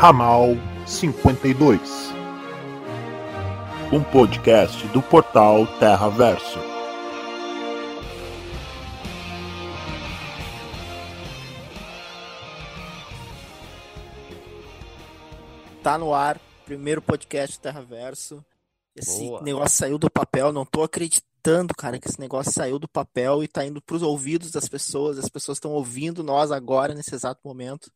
Ramal 52, um podcast do portal Terra Verso. Tá no ar, primeiro podcast Terra Verso. Esse Boa. negócio saiu do papel, não tô acreditando, cara, que esse negócio saiu do papel e tá indo pros ouvidos das pessoas. As pessoas estão ouvindo nós agora, nesse exato momento.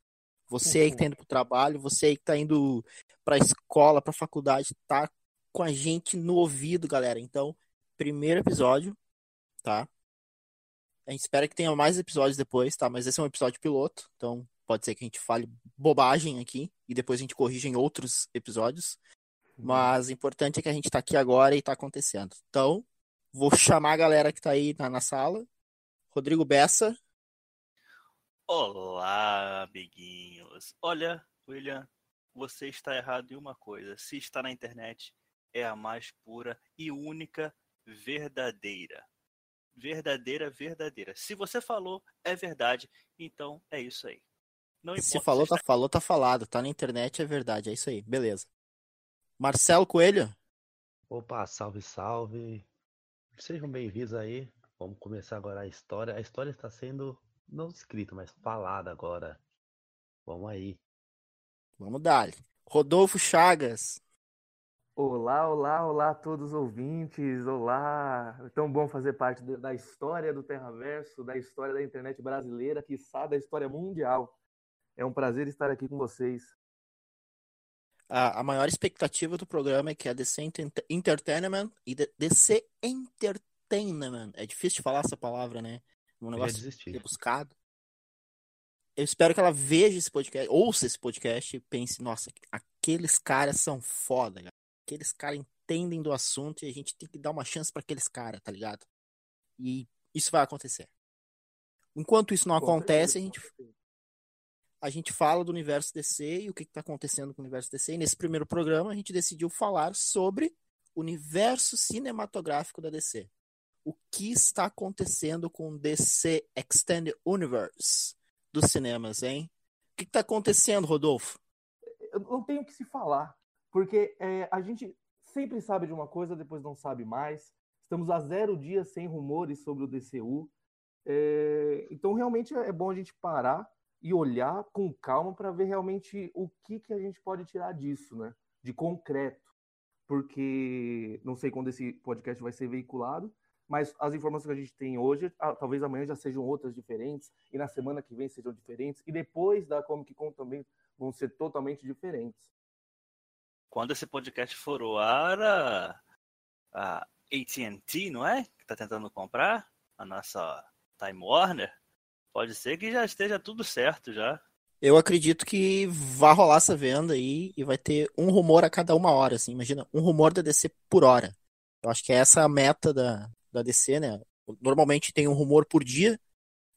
Você aí que tá indo pro trabalho, você aí que tá indo pra escola, pra faculdade, tá com a gente no ouvido, galera. Então, primeiro episódio, tá? A gente espera que tenha mais episódios depois, tá? Mas esse é um episódio piloto, então pode ser que a gente fale bobagem aqui e depois a gente corrija em outros episódios. Mas o importante é que a gente tá aqui agora e tá acontecendo. Então, vou chamar a galera que tá aí na, na sala. Rodrigo Bessa. Olá, amiguinhos. Olha, William, você está errado em uma coisa. Se está na internet, é a mais pura e única verdadeira. Verdadeira, verdadeira. Se você falou, é verdade. Então é isso aí. Não Se importa falou, se tá está- falou, tá falado. Tá na internet, é verdade. É isso aí. Beleza. Marcelo Coelho. Opa, salve, salve. Sejam bem-vindos aí. Vamos começar agora a história. A história está sendo não escrita, mas falada agora. Vamos aí. Vamos dar. Rodolfo Chagas. Olá, olá, olá a todos os ouvintes. Olá. É tão bom fazer parte da história do Terraverso, da história da internet brasileira, quiçá da história mundial. É um prazer estar aqui com vocês. A, a maior expectativa do programa é que a DC Enter- Entertainment e DC Entertainment. É difícil de falar essa palavra, né? Um negócio rebuscado. Eu espero que ela veja esse podcast, ouça esse podcast e pense, nossa, aqueles caras são foda, cara. Aqueles caras entendem do assunto e a gente tem que dar uma chance pra aqueles caras, tá ligado? E isso vai acontecer. Enquanto isso não acontece, a gente a gente fala do universo DC e o que está acontecendo com o universo DC. E nesse primeiro programa a gente decidiu falar sobre o universo cinematográfico da DC. Que está acontecendo com DC Extended Universe dos cinemas, hein? O que está acontecendo, Rodolfo? Eu não tenho o que se falar, porque é, a gente sempre sabe de uma coisa, depois não sabe mais. Estamos há zero dias sem rumores sobre o DCU. É, então, realmente é bom a gente parar e olhar com calma para ver realmente o que, que a gente pode tirar disso, né? De concreto. Porque não sei quando esse podcast vai ser veiculado, mas as informações que a gente tem hoje, ah, talvez amanhã já sejam outras diferentes, e na semana que vem sejam diferentes, e depois da Comic Con também vão ser totalmente diferentes. Quando esse podcast for ao ar, a, a AT&T, não é? Que está tentando comprar a nossa Time Warner. Pode ser que já esteja tudo certo já. Eu acredito que vai rolar essa venda aí e vai ter um rumor a cada uma hora, assim. Imagina, um rumor da DC por hora. Eu acho que é essa a meta da, da DC, né? Normalmente tem um rumor por dia,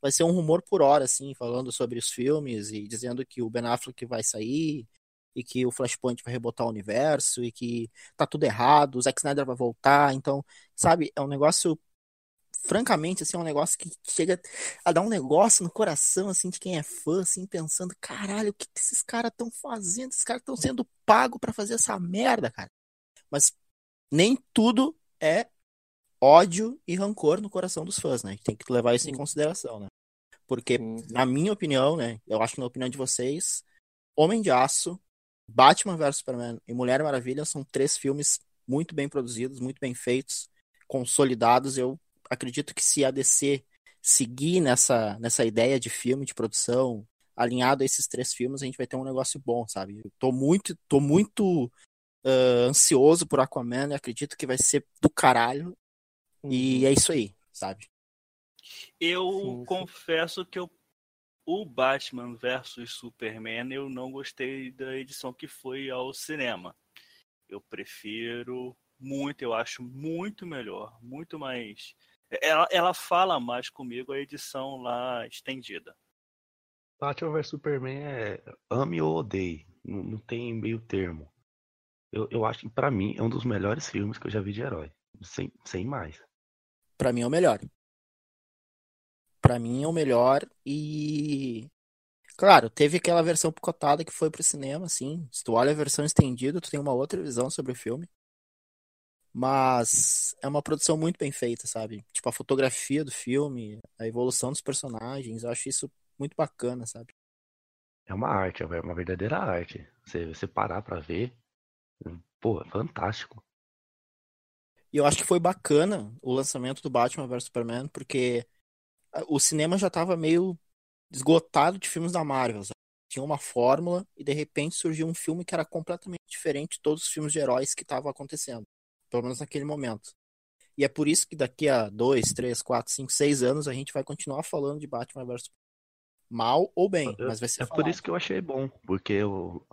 vai ser um rumor por hora, assim, falando sobre os filmes e dizendo que o Ben Affleck vai sair e que o Flashpoint vai rebotar o universo e que tá tudo errado, o Zack Snyder vai voltar. Então, sabe, é um negócio, francamente, assim, é um negócio que chega a dar um negócio no coração, assim, de quem é fã, assim, pensando, caralho, o que que esses caras estão fazendo? Esses caras estão sendo pagos pra fazer essa merda, cara. Mas nem tudo é ódio e rancor no coração dos fãs, né? Tem que levar isso em consideração, né? Porque, na minha opinião, né? Eu acho que na opinião de vocês, Homem de Aço, Batman vs Superman e Mulher Maravilha são três filmes muito bem produzidos, muito bem feitos, consolidados. Eu acredito que se a DC seguir nessa, nessa ideia de filme, de produção, alinhado a esses três filmes, a gente vai ter um negócio bom, sabe? Eu tô muito, tô muito ah, ansioso por Aquaman e acredito que vai ser do caralho. E Uhum. é isso aí, sabe? Eu Sim, sim. confesso que eu, o Batman versus Superman eu não gostei da edição que foi ao cinema. Eu prefiro muito, eu acho muito melhor, muito mais. Ela, ela fala mais comigo a edição lá estendida. Batman vs Superman é ame ou odeie. Não, não tem meio termo. Eu, eu acho que pra mim é um dos melhores filmes que eu já vi de herói. Sem, sem mais. Pra mim é o melhor. Pra mim é o melhor e Claro, teve aquela versão picotada que foi pro cinema, assim. Se tu olha a versão estendida, tu tem uma outra visão sobre o filme. Mas é uma produção muito bem feita, sabe? Tipo, a fotografia do filme, a evolução dos personagens, eu acho isso muito bacana, sabe? É uma arte, é uma verdadeira arte. Você, você parar pra ver, pô, é fantástico. E eu acho que foi bacana o lançamento do Batman vs Superman, porque o cinema já tava meio esgotado de filmes da Marvel. Sabe? Tinha uma fórmula e de repente surgiu um filme que era completamente diferente de todos os filmes de heróis que estavam acontecendo. Pelo menos naquele momento. E é por isso que daqui a dois, três, quatro, cinco, seis anos a gente vai continuar falando de Batman vs mal ou bem, mas vai ser É falado. por isso que eu achei bom, porque eu,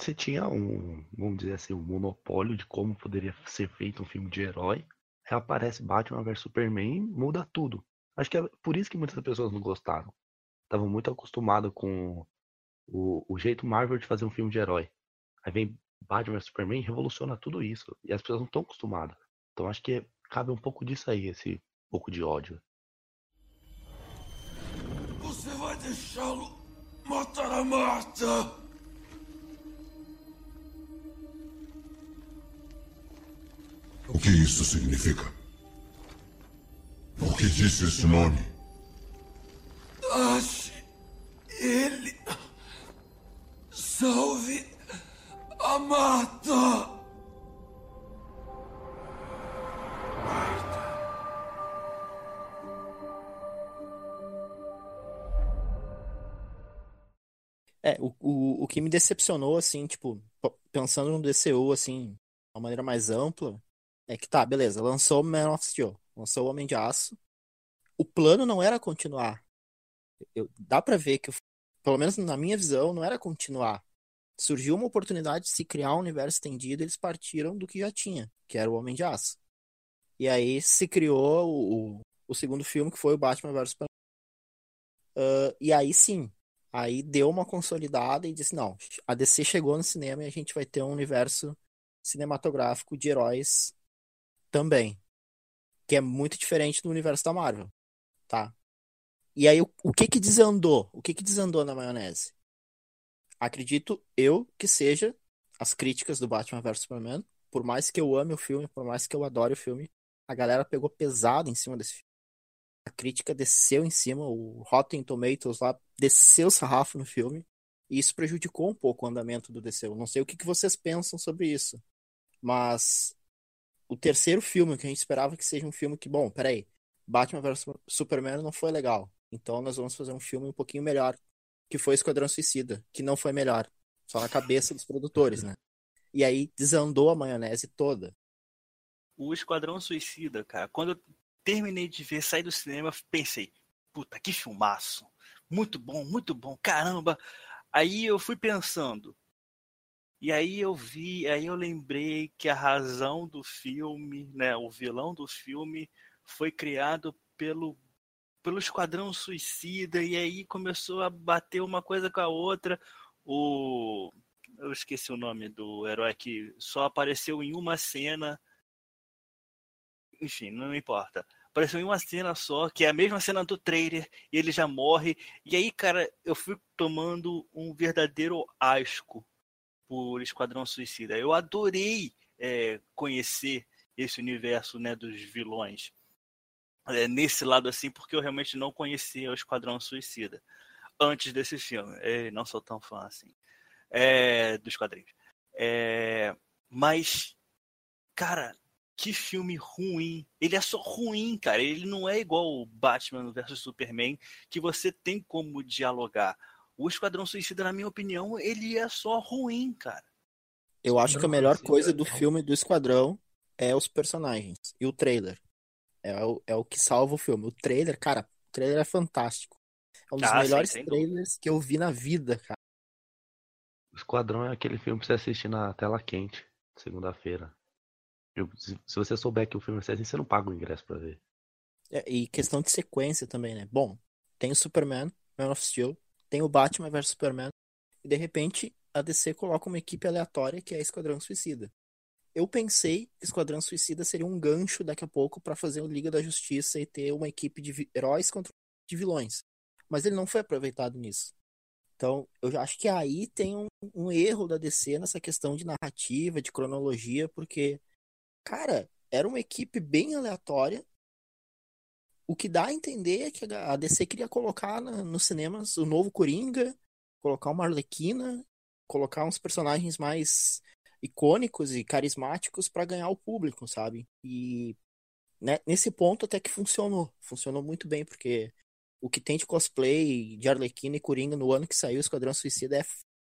você tinha um, vamos dizer assim, um monopólio de como poderia ser feito um filme de herói. Aí aparece Batman vs Superman muda tudo. Acho que é por isso que muitas pessoas não gostaram. Estavam muito acostumados com o, o jeito Marvel de fazer um filme de herói. Aí vem Batman vs Superman revoluciona tudo isso. E as pessoas não estão acostumadas. Então acho que cabe um pouco disso aí, esse pouco de ódio. Você vai deixá-lo matar a Marta? Que isso significa? Por que disse esse nome? Ache ele. Salve a Marta! É, o, o, o que me decepcionou, assim, tipo, pensando no DCU, assim, de uma maneira mais ampla, é que tá, beleza, lançou Man of Steel, lançou o Homem de Aço. O plano não era continuar. Eu, dá pra ver que, pelo menos na minha visão, não era continuar. Surgiu uma oportunidade de se criar um universo estendido, eles partiram do que já tinha, que era o Homem de Aço. E aí se criou o, o, o segundo filme, que foi o Batman vs Superman. Ah, e aí sim, Aí deu uma consolidada e disse: não, a DC chegou no cinema e a gente vai ter um universo cinematográfico de heróis também. Que é muito diferente do universo da Marvel, tá? E aí, o, o que que desandou? O que que desandou na maionese? Acredito eu que seja as críticas do Batman vs Superman. Por mais que eu ame o filme, por mais que eu adore o filme, a galera pegou pesado em cima desse filme a crítica desceu em cima, o Rotten Tomatoes lá desceu o sarrafo no filme, e isso prejudicou um pouco o andamento do DC. Eu não sei o que que vocês pensam sobre isso, mas o terceiro filme que a gente esperava que seja um filme que, bom, peraí, Batman vs Superman não foi legal, então nós vamos fazer um filme um pouquinho melhor, que foi Esquadrão Suicida, que não foi melhor, só na cabeça dos produtores, né? E aí desandou a maionese toda. O Esquadrão Suicida, cara, quando eu terminei de ver, saí do cinema, pensei, puta, que filmaço. Muito bom, muito bom, caramba. Aí eu fui pensando. E aí eu vi, aí eu lembrei que a razão do filme, né, o vilão do filme foi criado pelo pelo Esquadrão Suicida e aí começou a bater uma coisa com a outra. O eu esqueci o nome do herói que só apareceu em uma cena enfim, não importa. Apareceu em uma cena só, que é a mesma cena do trailer, e ele já morre. E aí, cara, eu fui tomando um verdadeiro asco por Esquadrão Suicida. Eu adorei é, conhecer esse universo né, dos vilões. É, nesse lado assim, porque eu realmente não conhecia o Esquadrão Suicida antes desse filme. É, não sou tão fã assim é, dos quadrinhos. É, mas, cara, que filme ruim. Ele é só ruim, cara. Ele não é igual o Batman vs Superman, que você tem como dialogar. O Esquadrão Suicida, na minha opinião, ele é só ruim, cara. Eu acho que a melhor coisa é do filme do Esquadrão é os personagens e o trailer. É o, é o que salva o filme. O trailer, cara, o trailer é fantástico. É um dos Ah, sim, melhores dúvida. trailers que eu vi na vida, cara. O Esquadrão é aquele filme pra você assistir na tela quente, segunda-feira. Se você souber que o filme ser assim, você não paga o ingresso pra ver. É, e questão de sequência também, né? Bom, tem o Superman, Man of Steel, tem o Batman vs Superman, e de repente a DC coloca uma equipe aleatória que é Esquadrão Suicida. Eu pensei que Esquadrão Suicida seria um gancho daqui a pouco pra fazer o Liga da Justiça e ter uma equipe de heróis contra de vilões. Mas ele não foi aproveitado nisso. Então, eu acho que aí tem um, um erro da DC nessa questão de narrativa, de cronologia, porque, cara, era uma equipe bem aleatória. O que dá a entender é que a DC queria colocar na, nos cinemas o novo Coringa, colocar uma Arlequina, colocar uns personagens mais icônicos e carismáticos para ganhar o público, sabe? E né, nesse ponto até que funcionou. Funcionou muito bem, porque o que tem de cosplay de Arlequina e Coringa no ano que saiu o Esquadrão Suicida é.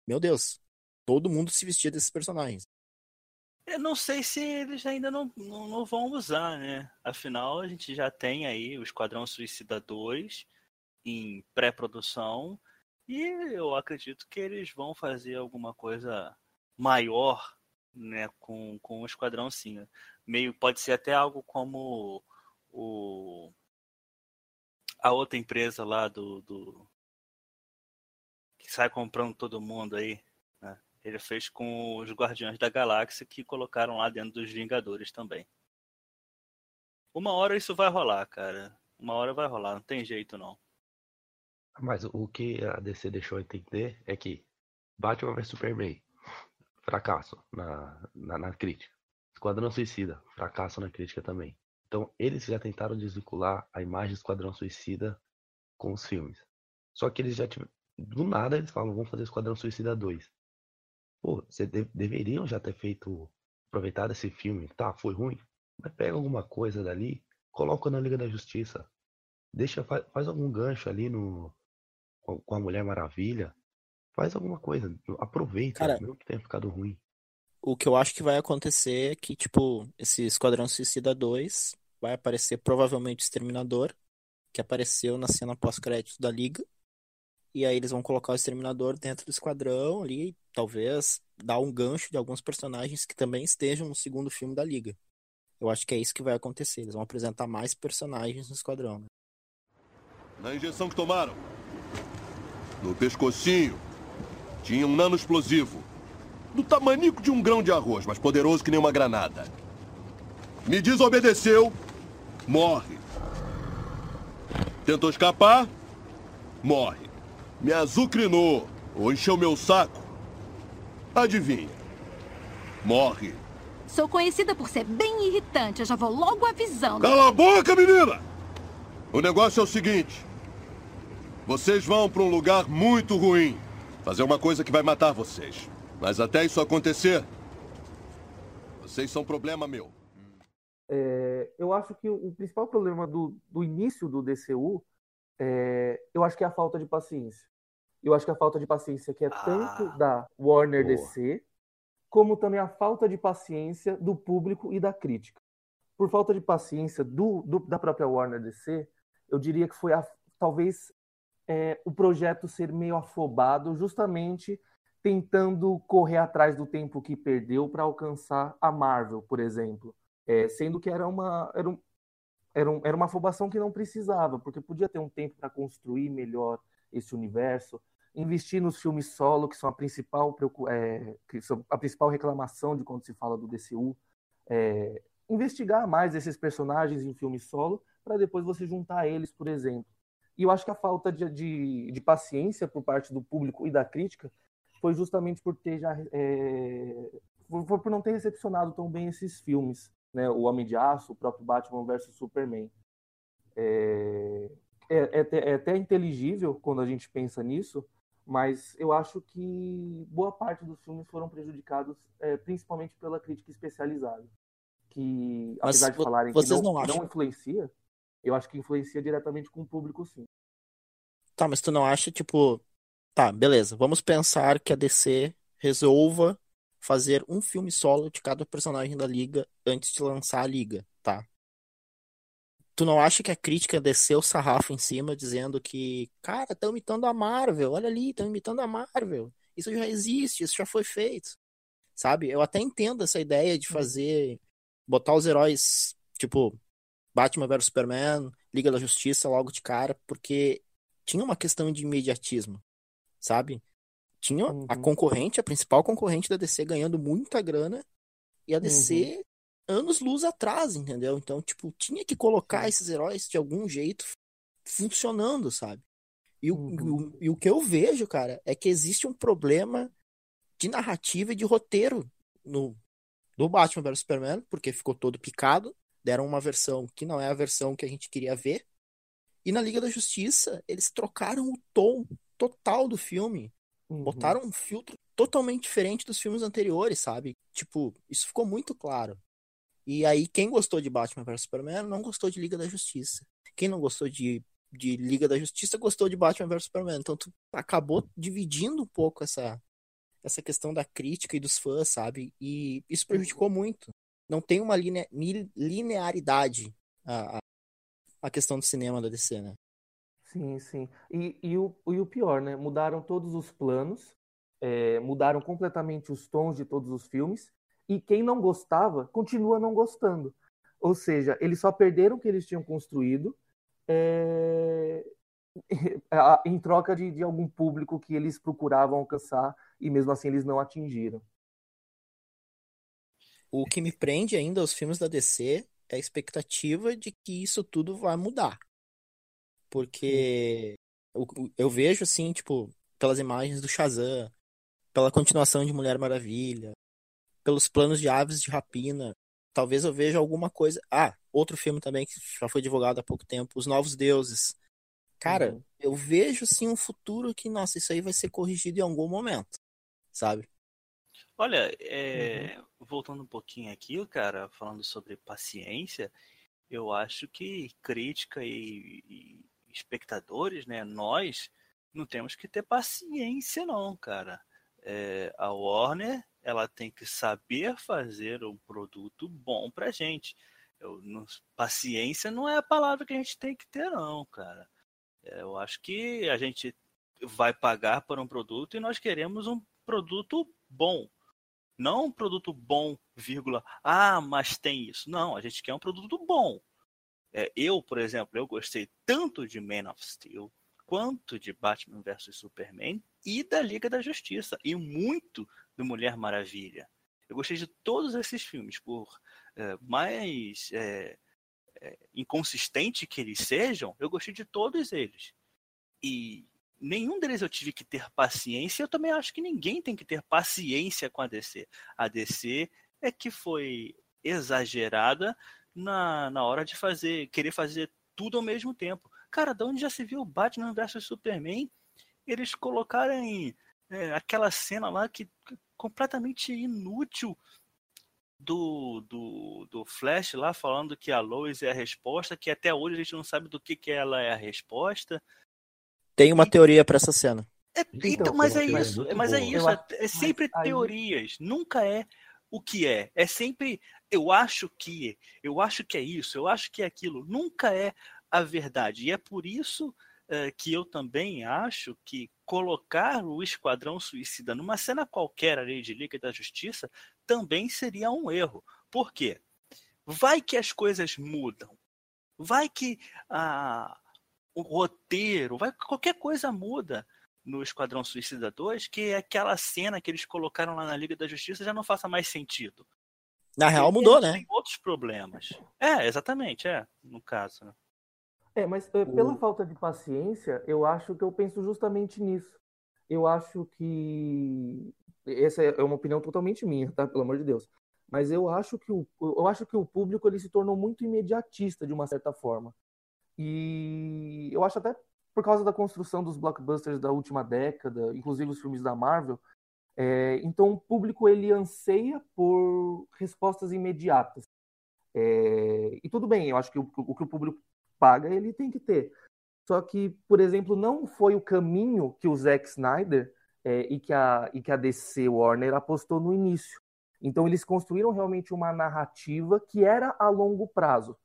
Meu Deus, todo mundo se vestia desses personagens. Eu não sei se eles ainda não, não, não, vão usar, né? Afinal, a gente já tem aí o Esquadrão Suicida 2 em pré-produção e eu acredito que eles vão fazer alguma coisa maior né, com, com o Esquadrão sim. Meio, pode ser até algo como o, a outra empresa lá do, do que sai comprando todo mundo aí. Ele fez com os Guardiões da Galáxia que colocaram lá dentro dos Vingadores também. Uma hora isso vai rolar, cara. Uma hora vai rolar, não tem jeito não. Mas o que a DC deixou entender é que Batman vs Superman fracasso na, na, na crítica. Esquadrão Suicida, fracasso na crítica também. Então, eles já tentaram desvincular a imagem do Esquadrão Suicida com os filmes. Só que eles já tiveram. Do nada eles falam, vamos fazer Esquadrão Suicida 2. Pô, vocês de deveriam já ter feito. Aproveitado esse filme. Tá, foi ruim. Mas pega alguma coisa dali, coloca na Liga da Justiça. Deixa, faz, faz algum gancho ali no. Com a Mulher Maravilha. Faz alguma coisa, aproveita, Cara, mesmo que tenha ficado ruim. O que eu acho que vai acontecer é que, tipo, esse Esquadrão Suicida 2 vai aparecer provavelmente o Exterminador, que apareceu na cena pós-crédito da Liga. E aí eles vão colocar o Exterminador dentro do esquadrão ali, talvez dar um gancho de alguns personagens que também estejam no segundo filme da Liga. Eu acho que é isso que vai acontecer. Eles vão apresentar mais personagens no esquadrão. Né? Na injeção que tomaram. No pescocinho. Tinha um nano explosivo. Do tamanico de um grão de arroz, mas poderoso que nem uma granada. Me desobedeceu, morre. Tentou escapar, morre. Me azucrinou ou encheu meu saco. Adivinha? Morre. Sou conhecida por ser bem irritante. Eu já vou logo avisando. Cala a boca, menina! O negócio é o seguinte: vocês vão para um lugar muito ruim. Fazer uma coisa que vai matar vocês. Mas até isso acontecer, vocês são problema meu. É, eu acho que o principal problema do, do início do DCU, é, eu acho que é a falta de paciência. Eu acho que a falta de paciência que é ah, tanto da Warner boa. DC, como também a falta de paciência do público e da crítica. Por falta de paciência do, do da própria Warner DC, eu diria que foi a, talvez é, o projeto ser meio afobado, justamente tentando correr atrás do tempo que perdeu para alcançar a Marvel, por exemplo. É, sendo que era uma, era, um, era, um, era uma afobação que não precisava, porque podia ter um tempo para construir melhor esse universo, investir nos filmes solo, que são a principal, é, que são a principal reclamação de quando se fala do DCU, é, investigar mais esses personagens em filmes solo, para depois você juntar eles, por exemplo. E eu acho que a falta de, de, de paciência por parte do público e da crítica foi justamente por ter já é, por, por, não ter recepcionado tão bem esses filmes, né? O Homem de Aço, o próprio Batman vs Superman. É, é, é, é, até inteligível quando a gente pensa nisso, mas eu acho que boa parte dos filmes foram prejudicados é, principalmente pela crítica especializada, que mas apesar de falarem que não, não, não influencia, eu acho que influencia diretamente com o público, sim. Tá, mas tu não acha, tipo. Tá, beleza. Vamos pensar que a DC resolva fazer um filme solo de cada personagem da liga antes de lançar a liga, tá? Tu não acha que a crítica desceu o sarrafo em cima dizendo que, cara, estão imitando a Marvel, olha ali, estão imitando a Marvel. Isso já existe, isso já foi feito. Sabe? Eu até entendo essa ideia de fazer botar os heróis, tipo, Batman vs Superman, Liga da Justiça logo de cara, porque tinha uma questão de imediatismo, sabe? Tinha uhum. a concorrente, a principal concorrente da DC ganhando muita grana e a DC uhum. Anos luz atrás, entendeu? Então, tipo, tinha que colocar esses heróis de algum jeito funcionando, sabe? E o, uhum. o, e o que eu vejo, cara, é que existe um problema de narrativa e de roteiro no, no Batman vs Superman, porque ficou todo picado, deram uma versão que não é a versão que a gente queria ver. E na Liga da Justiça, eles trocaram o tom total do filme. Uhum. Botaram um filtro totalmente diferente dos filmes anteriores, sabe? Tipo, isso ficou muito claro. E aí, quem gostou de Batman vs Superman não gostou de Liga da Justiça. Quem não gostou de, de Liga da Justiça gostou de Batman vs Superman. Então, tu acabou dividindo um pouco essa, essa questão da crítica e dos fãs, sabe? E isso prejudicou muito. Não tem uma line, linearidade a, a, a questão do cinema da DC, né? Sim, sim. E, e, o, e o pior, né? Mudaram todos os planos, é, mudaram completamente os tons de todos os filmes, e quem não gostava continua não gostando. Ou seja, eles só perderam o que eles tinham construído é, em troca de, de algum público que eles procuravam alcançar e mesmo assim eles não atingiram. O que me prende ainda aos filmes da DC é a expectativa de que isso tudo vai mudar. Porque eu, eu vejo assim, tipo, pelas imagens do Shazam, pela continuação de Mulher Maravilha, pelos planos de aves de rapina. Talvez eu veja alguma coisa. Ah, outro filme também que já foi divulgado há pouco tempo, Os Novos Deuses. Cara, uhum. eu vejo sim um futuro que, nossa, isso aí vai ser corrigido em algum momento, sabe? Olha, é, uhum. voltando um pouquinho aqui, cara, falando sobre paciência, eu acho que crítica e, e espectadores, né, nós não temos que ter paciência não, cara. É, a Warner ela tem que saber fazer um produto bom pra gente. Eu, não, paciência não é a palavra que a gente tem que ter, não, cara. É, eu acho que a gente vai pagar por um produto e nós queremos um produto bom. Não um produto bom, vírgula, ah, mas tem isso. Não, a gente quer um produto bom. É, eu, por exemplo, eu gostei tanto de Man of Steel, quanto de Batman vs Superman e da Liga da Justiça, e muito do Mulher Maravilha. Eu gostei de todos esses filmes, por é, mais é, é, inconsistente que eles sejam, eu gostei de todos eles. E nenhum deles eu tive que ter paciência, eu também acho que ninguém tem que ter paciência com a DC. A DC é que foi exagerada na, na hora de fazer, querer fazer tudo ao mesmo tempo. Cara, de onde já se viu Batman vs Superman? Eles colocarem é, aquela cena lá que completamente inútil do, do, do Flash lá falando que a Lois é a resposta, que até hoje a gente não sabe do que, que ela é a resposta. Tem uma e... teoria para essa cena. É, então, mas é isso, mas é isso, é, é sempre mas teorias, aí... nunca é o que é, é sempre eu acho que, eu acho que é isso, eu acho que é aquilo, nunca é a verdade. E é por isso é, que eu também acho que colocar o Esquadrão Suicida numa cena qualquer ali de Liga da Justiça também seria um erro. Por quê? Vai que as coisas mudam. Vai que ah, o roteiro, vai qualquer coisa muda no Esquadrão Suicida 2, que aquela cena que eles colocaram lá na Liga da Justiça já não faça mais sentido. Na real mudou, né? Tem outros problemas. É, exatamente, é, no caso. Né? É, mas uh, pela falta de paciência, eu acho que eu penso justamente nisso. Eu acho que essa é uma opinião totalmente minha, tá? Pelo amor de Deus. Mas eu acho que o, eu acho que o público ele se tornou muito imediatista de uma certa forma. E eu acho até por causa da construção dos blockbusters da última década, inclusive os filmes da Marvel, é, então o público ele anseia por respostas imediatas. É, e tudo bem, eu acho que o, o que o público paga, ele tem que ter. Só que, por exemplo, não foi o caminho que o Zack Snyder é, e, que a, e que a DC Warner apostou no início. Então, eles construíram realmente uma narrativa que era a longo prazo.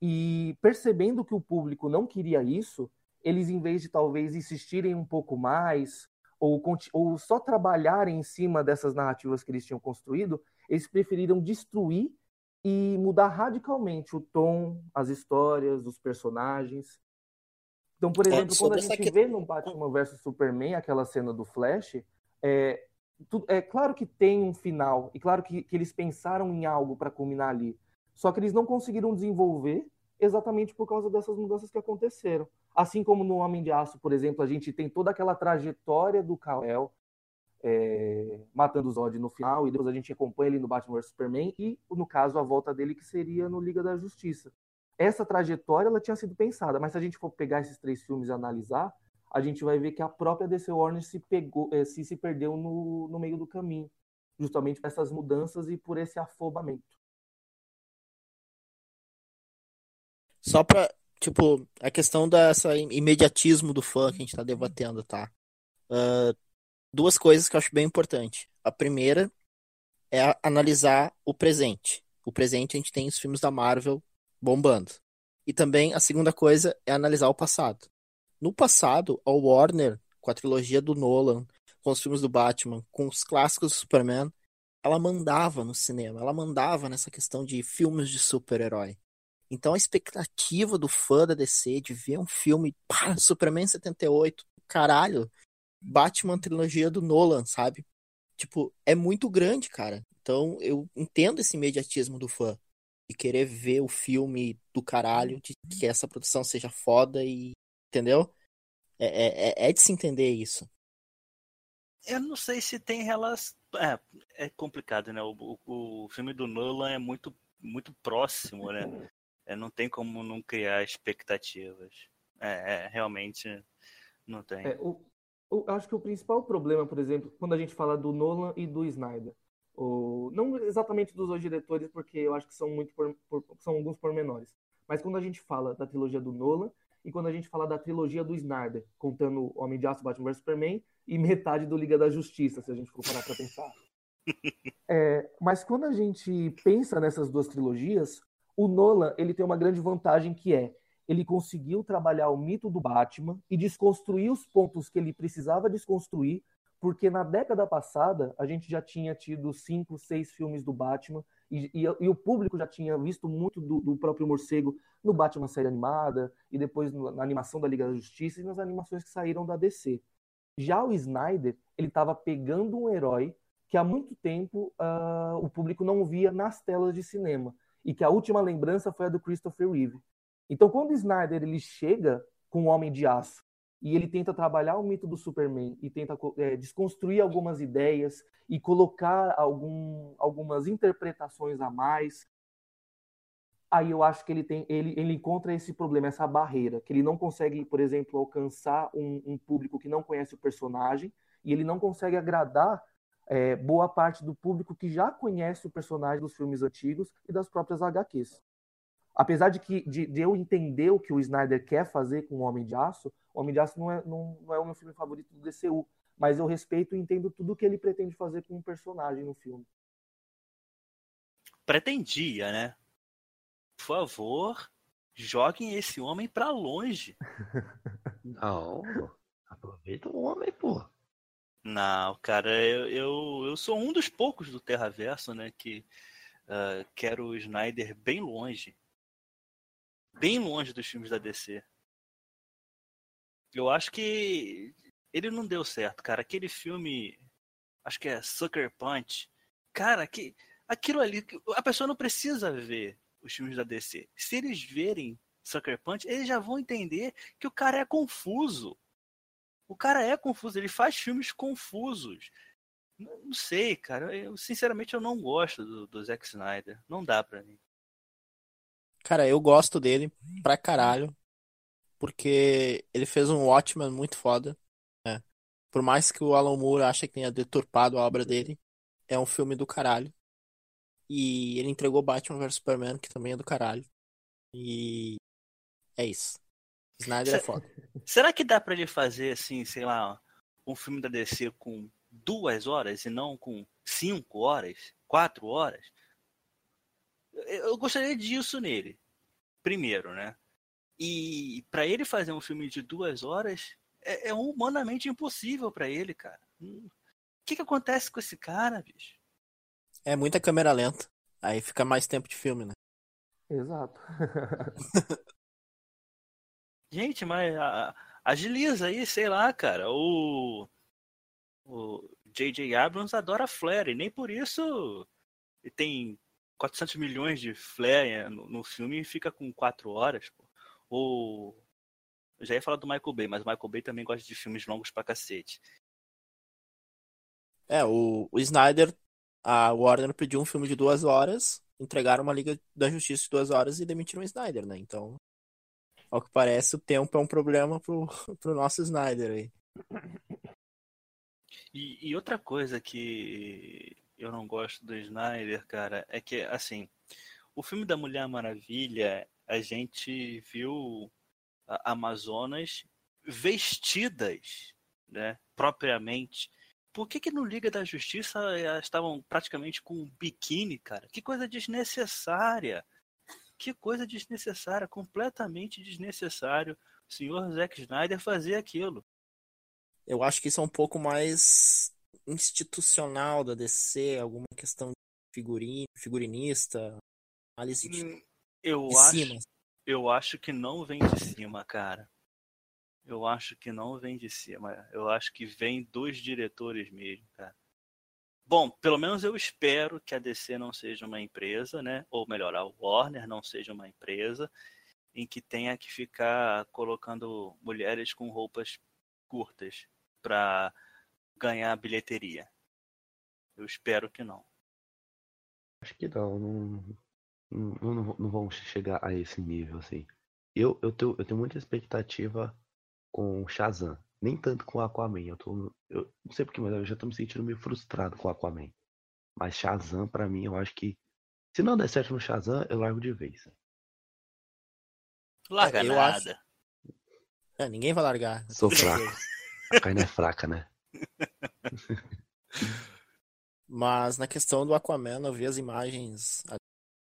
E percebendo que o público não queria isso, eles, em vez de talvez insistirem um pouco mais, ou, ou só trabalharem em cima dessas narrativas que eles tinham construído, eles preferiram destruir e mudar radicalmente o tom, as histórias, os personagens. Então, por exemplo, é, quando a gente que... vê no Batman vs Superman aquela cena do Flash, é, é claro que tem um final, e claro que, que eles pensaram em algo para culminar ali. Só que eles não conseguiram desenvolver exatamente por causa dessas mudanças que aconteceram. Assim como no Homem de Aço, por exemplo, a gente tem toda aquela trajetória do Kal-El é, matando o Zod no final, e depois a gente acompanha ele no Batman vs Superman, e no caso a volta dele que seria no Liga da Justiça. Essa trajetória ela tinha sido pensada, mas se a gente for pegar esses três filmes e analisar, a gente vai ver que a própria DC Warner se, pegou, é, se, se perdeu no, no meio do caminho, justamente por essas mudanças e por esse afobamento. Só pra, tipo, a questão dessa imediatismo do fã que a gente tá debatendo, tá? Uh, duas coisas que eu acho bem importante. A primeira é analisar o presente. O presente a gente tem os filmes da Marvel bombando. E também a segunda coisa é analisar o passado. No passado, a Warner, com a trilogia do Nolan, com os filmes do Batman, com os clássicos do Superman, ela mandava no cinema, ela mandava nessa questão de filmes de super-herói. Então a expectativa do fã da DC de ver um filme, pá, Superman 78, caralho, Batman trilogia do Nolan, sabe? Tipo, é muito grande, cara. Então eu entendo esse imediatismo do fã. De querer ver o filme do caralho, de que essa produção seja foda e. Entendeu? É, é, é, é de se entender isso. Eu não sei se tem relação. É, é complicado, né? O, o, o filme do Nolan é muito, muito próximo, né? É, não tem como não criar expectativas. É, é realmente não tem. É, o, o, acho que o principal problema, por exemplo, quando a gente fala do Nolan e do Snyder, o, não exatamente dos dois diretores, porque eu acho que são muito por, por, são alguns pormenores, mas quando a gente fala da trilogia do Nolan e quando a gente fala da trilogia do Snyder, contando Homem de Aço, Batman vs Superman e metade do Liga da Justiça, se a gente for parar para pensar. É, mas quando a gente pensa nessas duas trilogias, o Nolan ele tem uma grande vantagem que é ele conseguiu trabalhar o mito do Batman e desconstruir os pontos que ele precisava desconstruir, porque na década passada a gente já tinha tido cinco, seis filmes do Batman e, e, e o público já tinha visto muito do, do, próprio morcego no Batman série animada e depois na animação da Liga da Justiça e nas animações que saíram da DC. Já o Snyder ele estava pegando um herói que há muito tempo uh, o público não via nas telas de cinema e que a última lembrança foi a do Christopher Reeve. Então, quando Snyder ele chega com o Homem de Aço e ele tenta trabalhar o mito do Superman e tenta é, desconstruir algumas ideias e colocar algum, algumas interpretações a mais, aí eu acho que ele tem ele, ele encontra esse problema, essa barreira, que ele não consegue, por exemplo, alcançar um, um público que não conhece o personagem e ele não consegue agradar é, boa parte do público que já conhece o personagem dos filmes antigos e das próprias HQs. Apesar de, que, de, de eu entender o que o Snyder quer fazer com o Homem de Aço, o Homem de Aço não é, não, não é o meu filme favorito do DCU, mas eu respeito e entendo tudo o que ele pretende fazer com o um personagem no filme. Pretendia, né? Por favor, joguem esse homem para longe. Não, aproveita o homem, pô. Não, cara, eu, eu, eu sou um dos poucos do Terraverso, né, que uh, quero o Snyder bem longe. Bem longe dos filmes da DC. Eu acho que ele não deu certo, cara. Aquele filme, acho que é Sucker Punch. Cara, que, aquilo ali, a pessoa não precisa ver os filmes da DC. Se eles verem Sucker Punch, eles já vão entender que o cara é confuso. O cara é confuso, ele faz filmes confusos. Não, sei, cara. Eu, sinceramente, eu não gosto do, do Zack Snyder. Não dá pra mim. Cara, eu gosto dele pra caralho. Porque ele fez um Watchmen muito foda. Né? Por mais que o Alan Moore ache que tenha deturpado a obra dele, é um filme do caralho. E ele entregou Batman vs Superman, que também é do caralho. E é isso. Snyder é foda. Será que dá para ele fazer, assim, sei lá, um filme da DC com duas horas e não com cinco horas, quatro horas? Eu gostaria disso nele, primeiro, né? E para ele fazer um filme de duas horas é, é humanamente impossível para ele, cara. O que, que acontece com esse cara, bicho? É muita câmera lenta. Aí fica mais tempo de filme, né? Exato. Gente, mas a, agiliza aí, sei lá, cara. O, o J.J. Abrams adora flare, nem por isso ele tem 400 milhões de flare no, no filme e fica com 4 horas. Pô. O já ia falar do Michael Bay, mas o Michael Bay também gosta de filmes longos pra cacete. É, o, o Snyder, a Warner pediu um filme de duas horas, entregaram uma Liga da Justiça de duas horas e demitiram o Snyder, né? Então, ao que parece, o tempo é um problema pro, pro nosso Snyder aí. E, e outra coisa que eu não gosto do Snyder, cara, é que, assim, o filme da Mulher Maravilha, a gente viu Amazonas vestidas, né, propriamente. Por que que no Liga da Justiça elas estavam praticamente com um biquíni, cara? Que coisa desnecessária. Que coisa desnecessária, completamente desnecessário o senhor Zack Snyder fazer aquilo. Eu acho que isso é um pouco mais institucional da DC, alguma questão de figurin, figurinista, análise de, Hum, Eu de acho, cima. eu acho que não vem de cima, cara. Eu acho que não vem de cima. Eu acho que vem dos diretores mesmo, cara. Bom, pelo menos eu espero que a DC não seja uma empresa, né? Ou melhor, a Warner não seja uma empresa em que tenha que ficar colocando mulheres com roupas curtas para ganhar bilheteria. Eu espero que não. Acho que não, não, não, não, não vão chegar a esse nível, assim. Eu, eu, tenho, eu tenho muita expectativa com o Shazam. Nem tanto com o Aquaman. Eu, tô, eu não sei porquê, mas eu já tô me sentindo meio frustrado com o Aquaman. Mas Shazam, pra mim, eu acho que. Se não der certo no Shazam, eu largo de vez. Larga eu nada. É, ninguém vai largar. Sou fraco. A carne é fraca, né? Mas na questão do Aquaman, eu vi as imagens,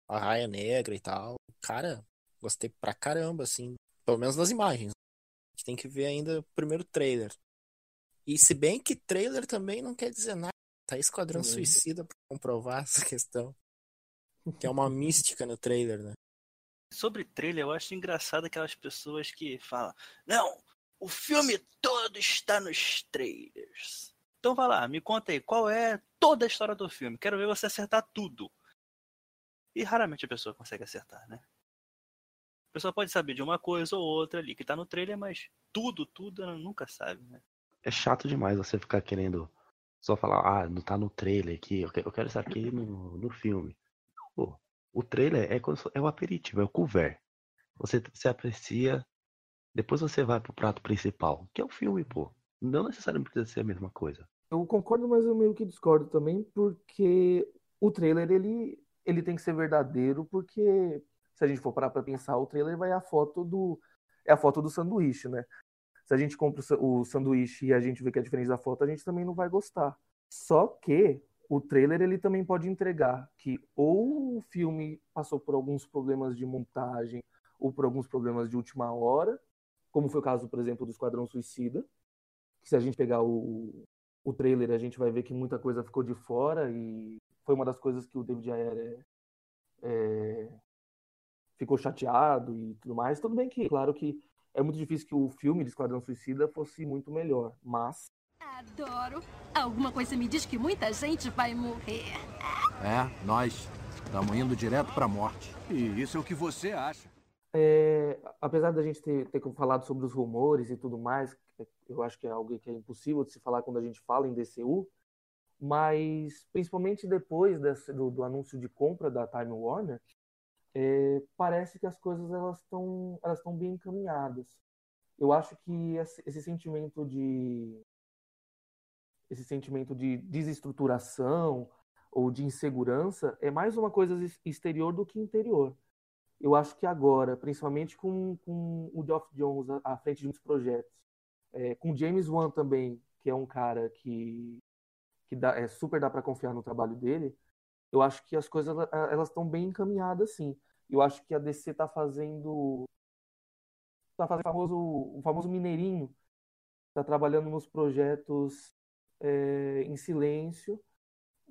a, raia negra e tal. Cara, gostei pra caramba, assim. Pelo menos nas imagens. A gente tem que ver ainda o primeiro trailer. E se bem que trailer também não quer dizer nada. Tá Esquadrão Uhum. Suicida pra comprovar essa questão. Que é uma mística no trailer, né? Sobre trailer, eu acho engraçado aquelas pessoas que falam: Não, o filme todo está nos trailers. Então vai lá, me conta aí, qual é toda a história do filme? Quero ver você acertar tudo. E raramente a pessoa consegue acertar, né? A pessoa pode saber de uma coisa ou outra ali que tá no trailer, mas tudo, tudo ela nunca sabe, né? É chato demais você ficar querendo só falar, ah, não tá no trailer aqui, eu que- eu quero isso aqui no, no filme. Pô, o trailer é, se é o aperitivo, é o couvert. Você, você aprecia, depois você vai pro prato principal, que é o filme, pô. Não necessariamente precisa ser a mesma coisa. Eu concordo, mas eu meio que discordo também, porque o trailer ele, ele tem que ser verdadeiro, porque se a gente for parar pra pensar, o trailer vai a foto do é a foto do sanduíche, né? Se a gente compra o sanduíche e a gente vê que é diferente da foto, a gente também não vai gostar. Só que o trailer ele também pode entregar que ou o filme passou por alguns problemas de montagem ou por alguns problemas de última hora, como foi o caso, por exemplo, do Esquadrão Suicida, que se a gente pegar o, o trailer, a gente vai ver que muita coisa ficou de fora e foi uma das coisas que o David Ayer é, é, ficou chateado e tudo mais. Tudo bem que, claro que é muito difícil que o filme de Esquadrão Suicida fosse muito melhor, mas Adoro. Alguma coisa me diz que muita gente vai morrer. É, nós estamos indo direto pra morte. E isso é o que você acha. É, apesar da gente ter, ter falado sobre os rumores e tudo mais, eu acho que é algo que é impossível de se falar quando a gente fala em DCU, mas principalmente depois desse, do, do anúncio de compra da Time Warner, é, parece que as coisas elas estão elas estão bem encaminhadas. Eu acho que esse sentimento de esse sentimento de desestruturação ou de insegurança é mais uma coisa exterior do que interior eu acho que agora, principalmente com, com o Geoff Jones à, frente de muitos projetos, é, com James Wan também, que é um cara que, que dá, é, super dá para confiar no trabalho dele, eu acho que as coisas elas estão bem encaminhadas, sim. Eu acho que a DC está fazendo tá fazendo o famoso, o famoso mineirinho, está trabalhando nos projetos é, em silêncio,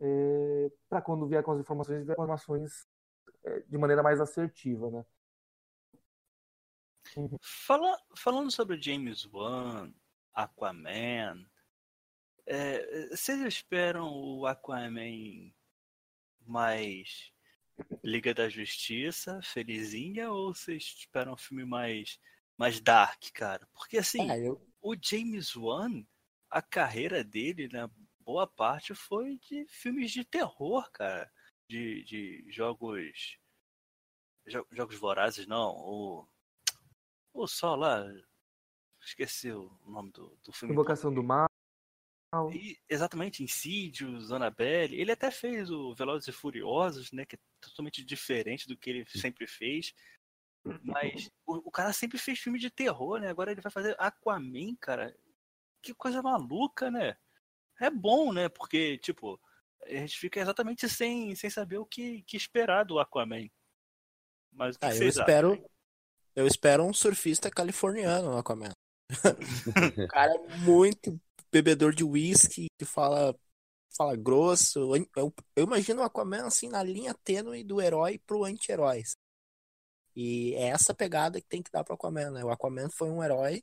é, para quando vier com as informações, vier com informações é, de maneira mais assertiva, né? Uhum. Fala, falando sobre James Wan, Aquaman, é, vocês esperam o Aquaman mais Liga da Justiça, felizinha, ou vocês esperam um filme mais mais dark, cara. Porque assim, É, eu, o James Wan, a carreira dele, né, boa parte foi de filmes de terror, cara. De, de jogos. jo- Jogos vorazes, não. O. O só lá. Esqueci o nome do, do filme. Invocação do Mal. e, exatamente, Insidious, Annabelle. Ele até fez o Velozes e Furiosos, né? Que é totalmente diferente do que ele sempre fez. Mas o, o cara sempre fez filme de terror, né? Agora ele vai fazer Aquaman, cara. Que coisa maluca, né? É bom, né? Porque, tipo, a gente fica exatamente sem, sem saber o que, que esperar do Aquaman. Mas o que ah, eu vocês acham? espero. Eu espero um surfista californiano no Aquaman. O cara é muito bebedor de uísque, que fala, fala grosso. Eu, eu- eu imagino o Aquaman assim na linha tênue do herói pro anti-herói. E é essa pegada que tem que dar pro Aquaman, né? O Aquaman foi um herói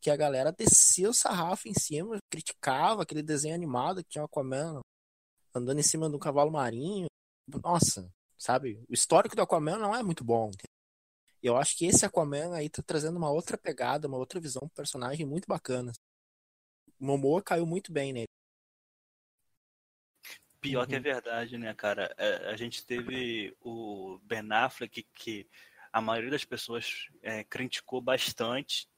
que a galera descia o sarrafo em cima, criticava aquele desenho animado que tinha o Aquaman andando em cima de um cavalo marinho. Nossa, sabe? O histórico do Aquaman não é muito bom. E eu acho que esse Aquaman aí tá trazendo uma outra pegada, uma outra visão pro personagem muito bacana. O Momoa caiu muito bem nele. Pior que é Uhum. verdade, né, cara? É, A gente teve o Ben Affleck, que a maioria das pessoas é, criticou bastante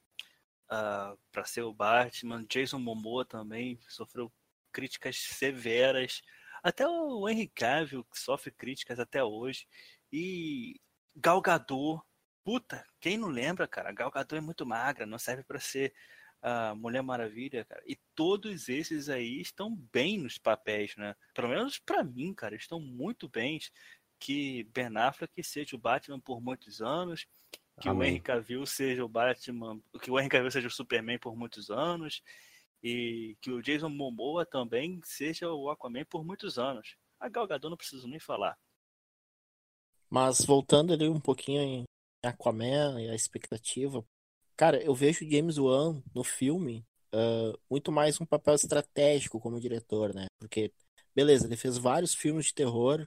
para ser o Batman. Jason Momoa também sofreu críticas severas. Até o Henry Cavill que sofre críticas até hoje. E Gal Gadot, puta, quem não lembra, cara? Gal Gadot é muito magra, não serve para ser a Mulher Maravilha, cara. E todos esses aí estão bem nos papéis, né? Pelo menos pra mim, cara, estão muito bem. Que Ben Affleck seja o Batman por muitos anos, que o Amém. Henry Cavill seja o Batman, que o Henry Cavill seja o Superman por muitos anos e que o Jason Momoa também seja o Aquaman por muitos anos. A Gal Gadot não preciso nem falar. Mas voltando ali um pouquinho em Aquaman e a expectativa, cara, eu vejo James Wan no filme ah, muito mais um papel estratégico como diretor, né? Porque, beleza, ele fez vários filmes de terror,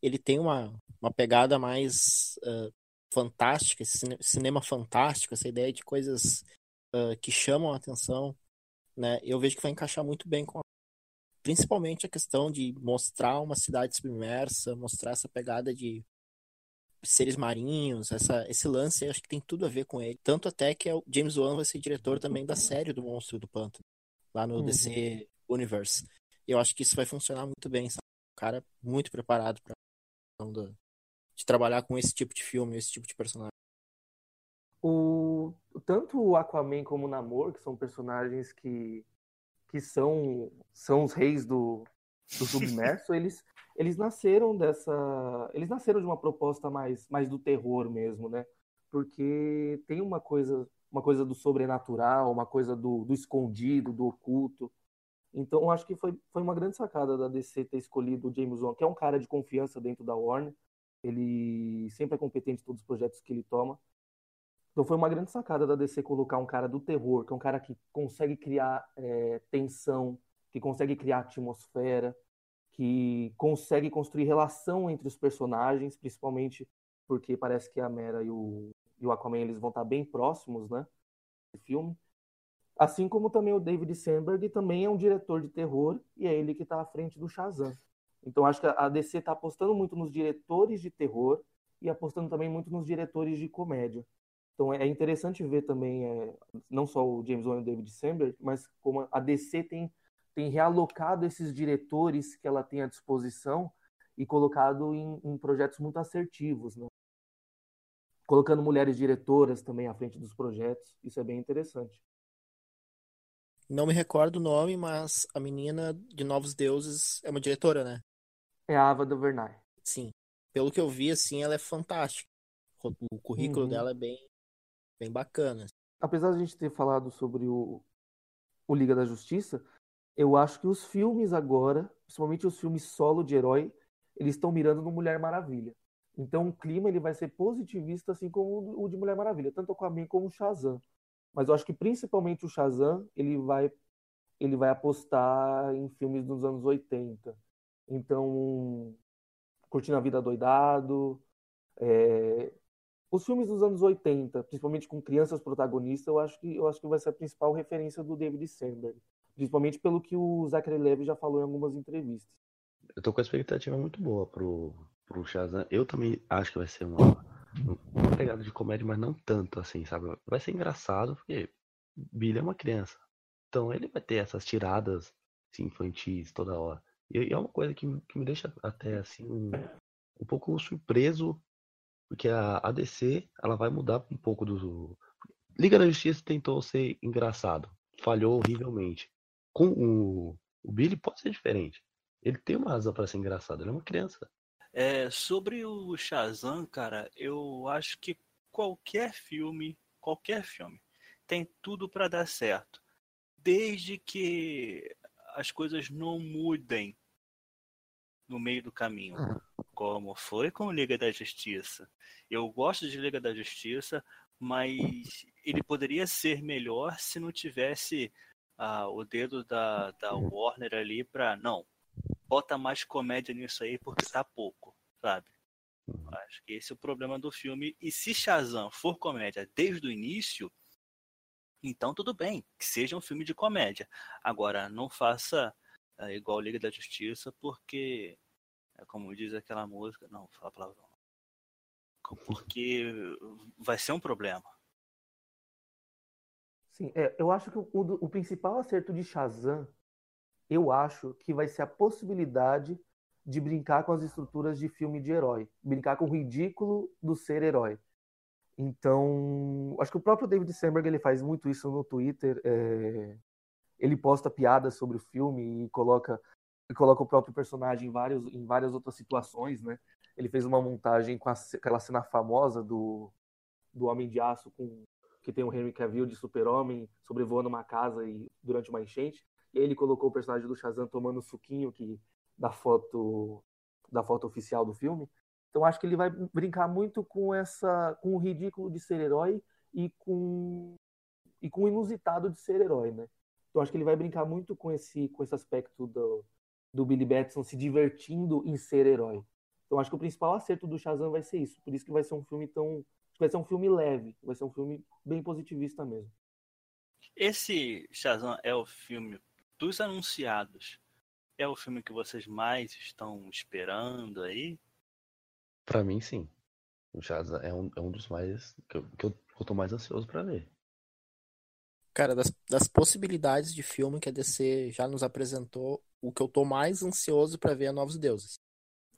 ele tem uma, uma pegada mais ah, fantástica, esse cine- cinema fantástico, essa ideia de coisas ah, que chamam a atenção, né? Eu vejo que vai encaixar muito bem com a- principalmente a questão de mostrar uma cidade submersa, mostrar essa pegada de seres marinhos, essa, esse lance, acho que tem tudo a ver com ele. Tanto até que é o James Wan vai ser diretor também da série do Monstro do Pântano, lá no Uhum. DC Universe. Eu acho que isso vai funcionar muito bem, sabe? O cara muito preparado para de trabalhar com esse tipo de filme, esse tipo de personagem. O, tanto o Aquaman como o Namor, que são personagens que, que são, são os reis do, do submerso, eles, eles nasceram dessa. Eles nasceram de uma proposta mais, mais do terror mesmo, né? Porque tem uma coisa, uma coisa do sobrenatural, uma coisa do, do escondido, do oculto. Então, eu acho que foi, foi uma grande sacada da DC ter escolhido o James Wan, que é um cara de confiança dentro da Warner. Ele sempre é competente em todos os projetos que ele toma. Então foi uma grande sacada da DC colocar um cara do terror, que é um cara que consegue criar é, tensão, que consegue criar atmosfera, que consegue construir relação entre os personagens, principalmente porque parece que a Mera e o, e o Aquaman eles vão estar bem próximos, né? Filme. Assim como também o David Sandberg também é um diretor de terror e é ele que está à frente do Shazam. Então acho que a DC está apostando muito nos diretores de terror e apostando também muito nos diretores de comédia. Então é interessante ver também, é, não só o James Wan e o David Sandberg, mas como a DC tem, tem realocado esses diretores que ela tem à disposição e colocado em, em projetos muito assertivos, né? Colocando mulheres diretoras também à frente dos projetos, isso é bem interessante. Não me recordo o nome, mas a menina de Novos Deuses é uma diretora, né? É a Ava DuVernay. Sim. Pelo que eu vi, assim, ela é fantástica. O currículo Uhum. dela é bem, bem bacana. Apesar de a gente ter falado sobre o, o Liga da Justiça, eu acho que os filmes agora, principalmente os filmes solo de herói, eles estão mirando no Mulher Maravilha. Então o clima ele vai ser positivista, assim como o de Mulher Maravilha, tanto o Aquaman como o Shazam. Mas eu acho que principalmente o Shazam, ele vai ele vai apostar em filmes dos anos 80. Então, Curtindo a Vida Doidado, é, os filmes dos anos 80, principalmente com crianças protagonistas, eu acho que eu acho que vai ser a principal referência do David Sandberg, principalmente pelo que o Zachary Levi já falou em algumas entrevistas. Eu tô com a expectativa muito boa pro, pro Shazam. Eu também acho que vai ser uma, uma pegada de comédia, mas não tanto assim, sabe? Vai ser engraçado, porque Billy é uma criança. Então ele vai ter essas tiradas assim, infantis toda hora. E é uma coisa que, que me deixa até assim um, um pouco surpreso porque a, a DC, ela vai mudar um pouco do. Liga da Justiça tentou ser engraçado. Falhou horrivelmente. Com o, o Billy pode ser diferente. Ele tem uma razão para ser engraçado. Ele é uma criança. É, sobre o Shazam, cara, eu acho que qualquer filme, qualquer filme, tem tudo para dar certo. Desde que as coisas não mudem no meio do caminho como foi com Liga da Justiça. Eu gosto de Liga da Justiça, mas ele poderia ser melhor se não tivesse ah, o dedo da, da Warner ali para não bota mais comédia nisso aí porque tá pouco, sabe? Acho que esse é o problema do filme. E se Shazam for comédia desde o início, então tudo bem, que seja um filme de comédia. Agora, não faça ah, igual Liga da Justiça, porque é como diz aquela música. Não, fala palavrão. Porque vai ser um problema. Sim, é, eu acho que o, o, principal acerto de Shazam, eu acho que vai ser a possibilidade de brincar com as estruturas de filme de herói. Brincar com o ridículo do ser herói. Então, acho que o próprio David Sandberg ele faz muito isso no Twitter. É... Ele posta piadas sobre o filme e coloca coloca o próprio personagem em, vários, em várias outras situações, né? Ele fez uma montagem com a, aquela cena famosa do, do Homem de Aço, com, que tem o Henry Cavill de super-homem sobrevoando uma casa e, durante uma enchente. E ele colocou o personagem do Shazam tomando suquinho que, da foto da foto oficial do filme. Então acho que ele vai brincar muito com essa com o ridículo de ser herói e com e com o inusitado de ser herói, né? Então acho que ele vai brincar muito com esse com esse aspecto do, do Billy Batson se divertindo em ser herói. Então acho que o principal acerto do Shazam vai ser isso. Por isso que vai ser um filme tão. Vai ser um filme leve, vai ser um filme bem positivista mesmo. Esse Shazam é o filme dos anunciados. É o filme que vocês mais estão esperando aí? Para mim, sim. O Shazam é um, é um dos mais. que eu, que eu tô mais ansioso para ver. Cara, das, das possibilidades de filme que a DC já nos apresentou, o que eu tô mais ansioso para ver é Novos Deuses.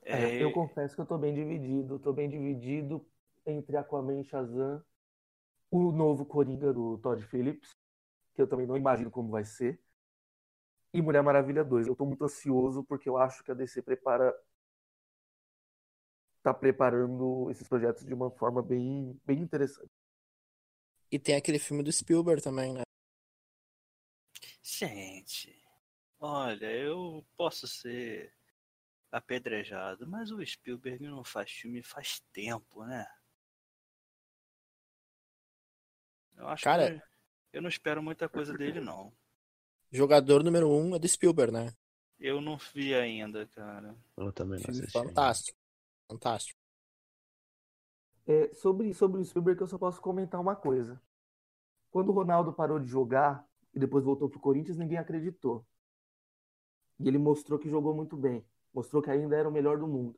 É, eu confesso que eu tô bem dividido. Tô bem dividido entre Aquaman e Shazam, o novo Coringa do Todd Phillips, que eu também não imagino como vai ser, e Mulher Maravilha 2. Eu tô muito ansioso porque eu acho que a DC prepara tá preparando esses projetos de uma forma bem, bem interessante. E tem aquele filme do Spielberg também, né? Gente, olha, eu posso ser apedrejado, mas o Spielberg não faz filme faz tempo, né? Eu acho Cara, que eu não espero muita coisa dele, não. Jogador número um é do Spielberg, né? Eu não vi ainda, cara. Eu também não assisti. fantástico. Fantástico. É, sobre, sobre o Spielberg, eu só posso comentar uma coisa. Quando o Ronaldo parou de jogar e depois voltou pro Corinthians, ninguém acreditou. E ele mostrou que jogou muito bem. Mostrou que ainda era o melhor do mundo.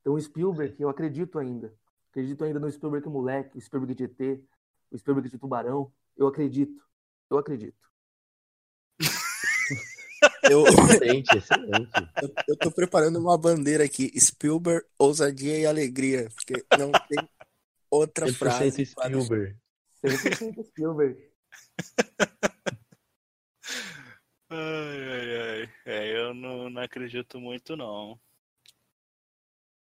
Então o Spielberg, eu acredito ainda. Acredito ainda no Spielberg moleque, o Spielberg de ET, o Spielberg de Tubarão. Eu acredito. Eu acredito. Eu, Excelente, excelente. eu, eu tô preparando uma bandeira aqui. Spielberg, ousadia e alegria. Porque não tem outra 100% frase. para- Spielberg. 100% Spielberg. Ai, ai, ai. É, eu não, não acredito muito, não.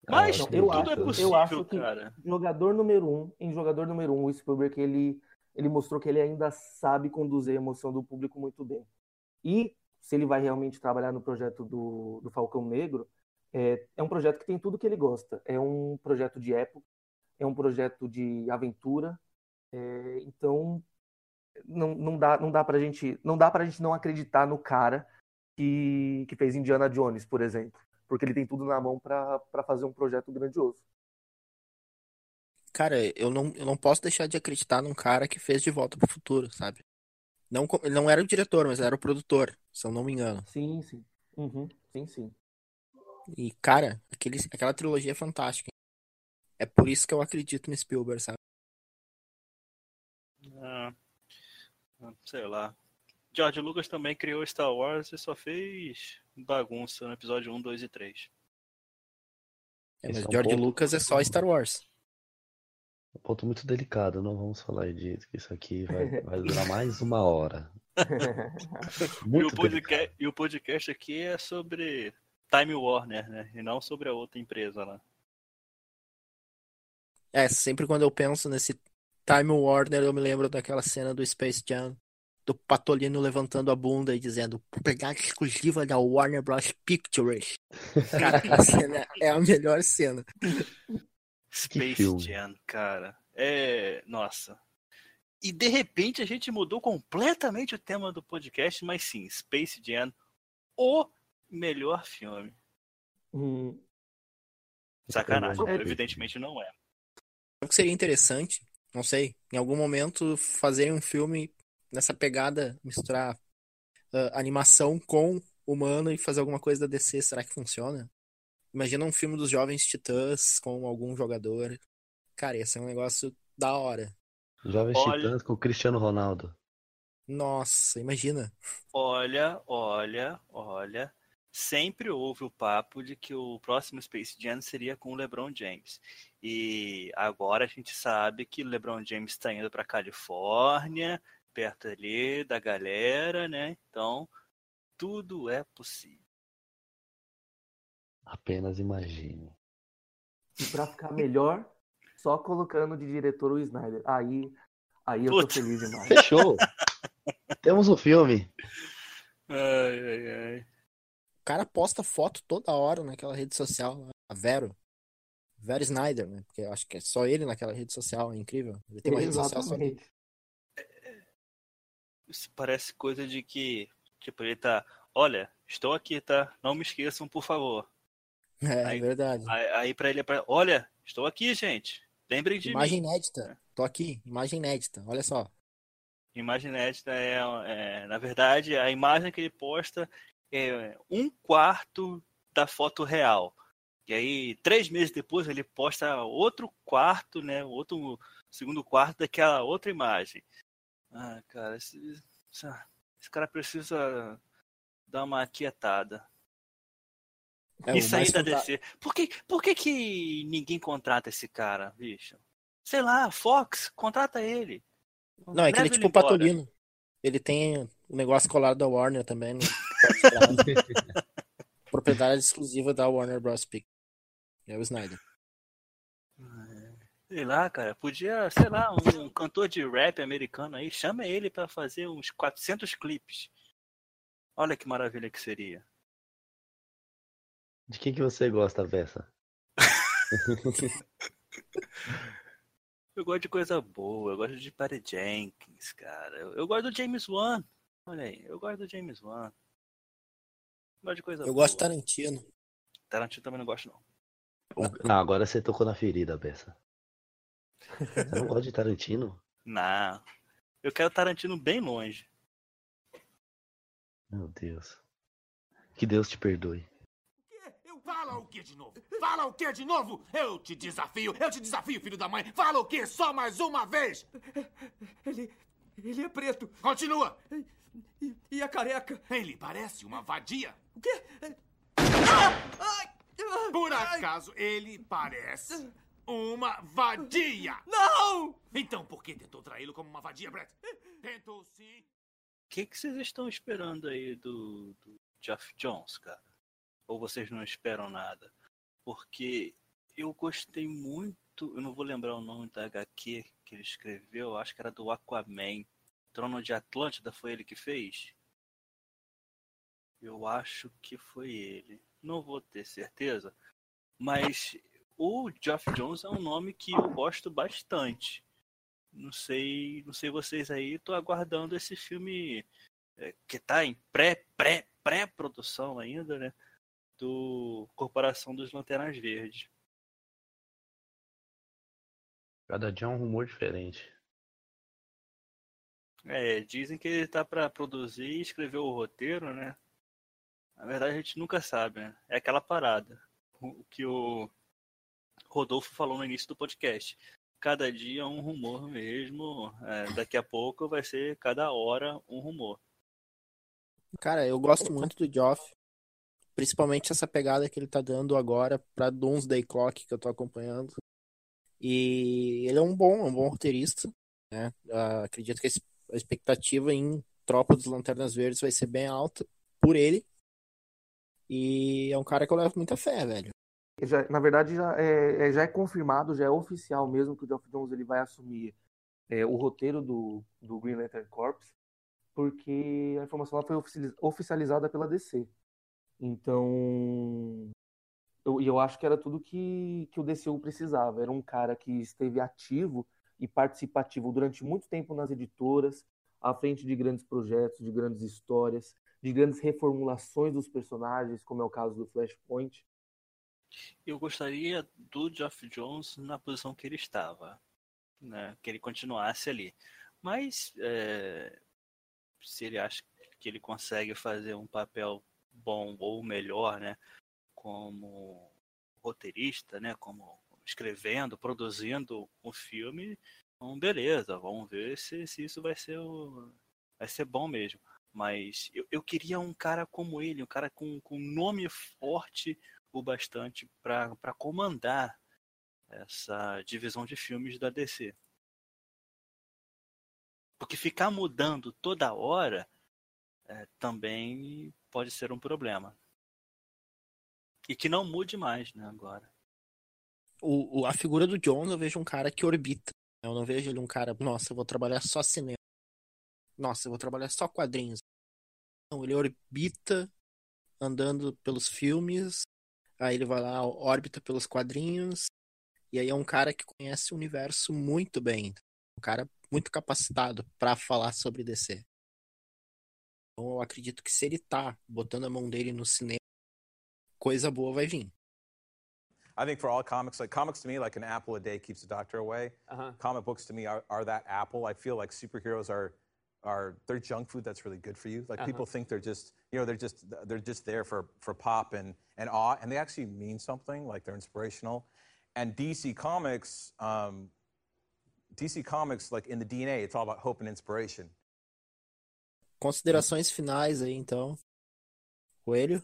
Mas não, tudo eu é acho- eu possível, acho que- cara. Jogador número um, em jogador número um, o Spielberg, ele, ele mostrou que ele ainda sabe conduzir a emoção do público muito bem. E se ele vai realmente trabalhar no projeto do, do Falcão Negro, é, é um projeto que tem tudo que ele gosta. É um projeto de época, é um projeto de aventura. é, então, não, não dá, não dá pra gente, não dá pra gente não acreditar no cara que, que fez Indiana Jones, por exemplo, porque ele tem tudo na mão pra pra fazer um projeto grandioso. Cara, eu não, eu não posso deixar de acreditar num cara que fez De Volta pro Futuro, sabe? Não, ele não era o diretor, mas era o produtor, se eu não me engano. Sim, sim. Uhum, sim, sim. E, cara, aquele, aquela trilogia é fantástica. É por isso que eu acredito no Spielberg, sabe? Ah, ah, sei lá. George Lucas também criou Star Wars e só fez bagunça no episódio 1, 2 e 3. É, mas é um George ponto- Lucas é só Star Wars. Um ponto muito delicado, não vamos falar disso, que isso aqui vai, vai durar mais uma hora. E o, podcast, e o podcast aqui é sobre Time Warner, né? E não sobre a outra empresa lá. É, sempre quando eu penso nesse Time Warner, eu me lembro daquela cena do Space Jam, do Patolino levantando a bunda e dizendo, "Vou pegar a exclusiva da Warner Bros. Pictures. Cara, aquela cena é a melhor cena. Space. Jam, cara. É. Nossa. E de repente a gente mudou completamente o tema do podcast, mas sim, Space Jam, o melhor filme. Hum, Sacanagem, É. evidentemente não é. O que seria interessante, não sei, em algum momento fazerem um filme nessa pegada, misturar ah, animação com humano e fazer alguma coisa da DC, será que funciona? Imagina um filme dos Jovens Titãs com algum jogador. Cara, ia ser um negócio da hora. Jovens Olha- Titãs com o Cristiano Ronaldo. Nossa, imagina. Olha, olha, olha. Sempre houve o papo de que o próximo Space Jam seria com o LeBron James. E agora a gente sabe que o LeBron James está indo para Califórnia, perto ali da galera, né? Então, tudo é possível. Apenas imagine. e pra ficar melhor, só colocando de diretor o Snyder. Aí, aí eu tô feliz demais. Fechou! Temos o filme. Ai, ai, ai. O cara posta foto toda hora naquela rede social, a Vero. Vero Snyder, né? Porque eu acho que é só ele naquela rede social, é incrível. Ele tem uma rede social só dele. Isso parece coisa de que, tipo, ele tá. Olha, estou aqui, tá? Não me esqueçam, por favor. É, Aí- verdade. Aí, aí para ele é pra. Olha, estou aqui, gente. Lembrem de Imagem mim. inédita. Tô aqui, imagem inédita. Olha só. Imagem inédita é, é, na verdade, a imagem que ele posta é um quarto da foto real. E aí, três meses depois, ele posta outro quarto, né? Outro segundo quarto daquela outra imagem. Ah, cara, esse, esse cara precisa dar uma aquietada. É, Isso aí da DC. Por que, por que, que ninguém contrata esse cara, bicho? Sei lá, Fox, contrata ele. Não, é que ele é tipo embora. Patolino. Ele tem o negócio colado da Warner também. né? Propriedade exclusiva da Warner Bros. Pic. É o Snyder. Sei lá, cara, podia, sei lá, um cantor de rap americano aí, chama ele pra fazer uns 400 clipes. Olha que maravilha que seria. De quem que você gosta, Vessa? Eu gosto de coisa boa, eu gosto de Patty Jenkins, cara. Eu, eu gosto do James Wan. Olha aí, eu gosto do James Wan. Gosto de coisa Eu boa. gosto de Tarantino. Tarantino também não gosto, não. Não, agora você tocou na ferida, Bessa. Você não gosta de Tarantino? Não. Eu quero Tarantino bem longe. Meu Deus. Que Deus te perdoe. Eu fala o que de novo? Fala o que de novo? Eu te desafio, eu te desafio, filho da mãe. Fala o que só mais uma vez? Ele. Ele é preto. Continua. E, e a careca? Ele parece uma vadia. O quê? Por acaso ele parece uma vadia? Não! Então por que tentou traí-lo como uma vadia, Brett? Tentou sim. O que, que vocês estão esperando aí do, do Jeff Jones, cara? Ou vocês não esperam nada? Porque eu gostei muito, eu não vou lembrar o nome da HQ que ele escreveu, acho que era do Aquaman. Trono de Atlântida foi ele que fez? Eu acho que foi ele. Não vou ter certeza. Mas o Jeff Jones é um nome que eu gosto bastante. Não sei, não sei vocês aí, tô aguardando esse filme é, que tá em pré, pré, pré-produção ainda, né? Do Corporação dos Lanternas Verdes. Cada dia é um rumor diferente. É, dizem que ele tá pra produzir e escrever o roteiro, né? Na verdade, a gente nunca sabe, né? É aquela parada. O que o Rodolfo falou no início do podcast. Cada dia um rumor mesmo. É, daqui a pouco vai ser cada hora um rumor. Cara, eu gosto muito do Geoff. Principalmente essa pegada que ele tá dando agora pra Doomsday Clock que eu tô acompanhando. E ele é um bom, um bom roteirista. Né? Uh, acredito que a expectativa em Tropa dos Lanternas Verdes vai ser bem alta por ele. E é um cara que eu levo muita fé, velho. Já, na verdade, já é, é, já é confirmado, já é oficial mesmo que o Geoff Jones ele vai assumir é, o roteiro do, do Green Lantern Corps, porque a informação foi oficializada pela DC. Então, eu, eu acho que era tudo que, que o DCU precisava. Era um cara que esteve ativo e participativo durante muito tempo nas editoras, à frente de grandes projetos, de grandes histórias, de grandes reformulações dos personagens, como é o caso do Flashpoint. Eu gostaria do Geoff Jones na posição que ele estava, né? que ele continuasse ali. Mas é, se ele acha que ele consegue fazer um papel bom ou melhor, né, como roteirista, né, como escrevendo, produzindo um filme, então beleza, vamos ver se, se isso vai ser o, vai ser bom mesmo. Mas eu, eu queria um cara como ele, um cara com, com nome forte o bastante para comandar essa divisão de filmes da DC. Porque ficar mudando toda hora é, também pode ser um problema. E que não mude mais, né, agora. O, o, a figura do John, eu vejo um cara que orbita. Eu não vejo ele um cara, nossa, eu vou trabalhar só cinema. Nossa, eu vou trabalhar só quadrinhos. Não, ele orbita andando pelos filmes, aí ele vai lá, órbita pelos quadrinhos, e aí é um cara que conhece o universo muito bem. Um cara muito capacitado para falar sobre DC. Então eu acredito que se ele tá botando a mão dele no cinema, coisa boa vai vir. I think for all comics, like comics to me, like an apple a day keeps the doctor away. Uh-huh. Comic books to me are, are that apple. I feel like superheroes are are they're junk food that's really good for you. Like uh-huh. people think they're just you know they're just they're just there for for pop and and awe, and they actually mean something. Like they're inspirational. And DC Comics, um, DC Comics, like in the DNA, it's all about hope and inspiration. Considerações finais aí, então. Coelho?